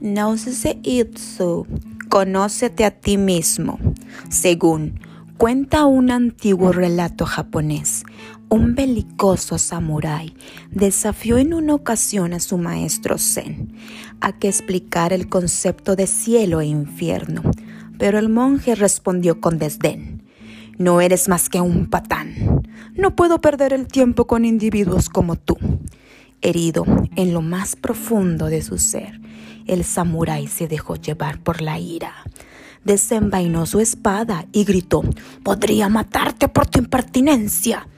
Nosese itsu, conócete a ti mismo. Según cuenta un antiguo relato japonés, un belicoso samurái desafió en una ocasión a su maestro Zen a que explicara el concepto de cielo e infierno, pero el monje respondió con desdén. No eres más que un patán. No puedo perder el tiempo con individuos como tú. Herido en lo más profundo de su ser, el samurái se dejó llevar por la ira. Desenvainó su espada y gritó, Podría matarte por tu impertinencia.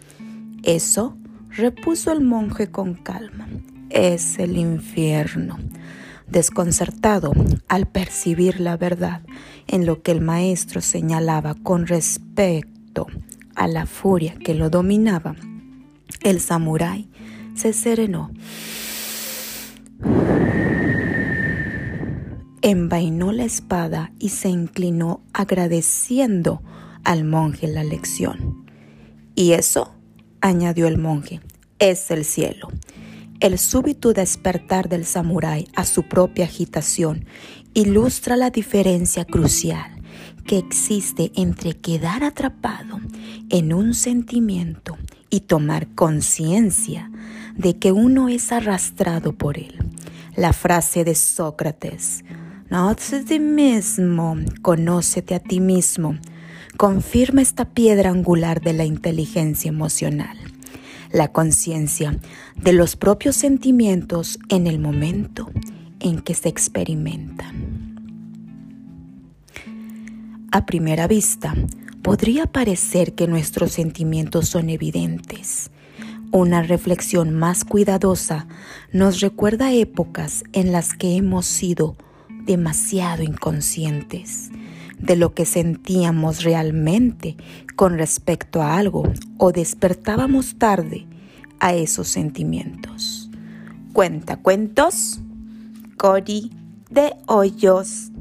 Eso, repuso el monje con calma, es el infierno. Desconcertado al percibir la verdad en lo que el maestro señalaba con respecto a la furia que lo dominaba, el samurái se serenó. Envainó la espada y se inclinó agradeciendo al monje la lección. Y eso, añadió el monje, es el cielo. El súbito despertar del samurái a su propia agitación ilustra la diferencia crucial que existe entre quedar atrapado en un sentimiento y tomar conciencia de que uno es arrastrado por él. La frase de Sócrates, no a ti mismo, conócete a ti mismo, confirma esta piedra angular de la inteligencia emocional, la conciencia de los propios sentimientos en el momento en que se experimentan. A primera vista, podría parecer que nuestros sentimientos son evidentes. Una reflexión más cuidadosa nos recuerda épocas en las que hemos sido demasiado inconscientes de lo que sentíamos realmente con respecto a algo o despertábamos tarde a esos sentimientos. Cuenta cuentos, Cori de Hoyos.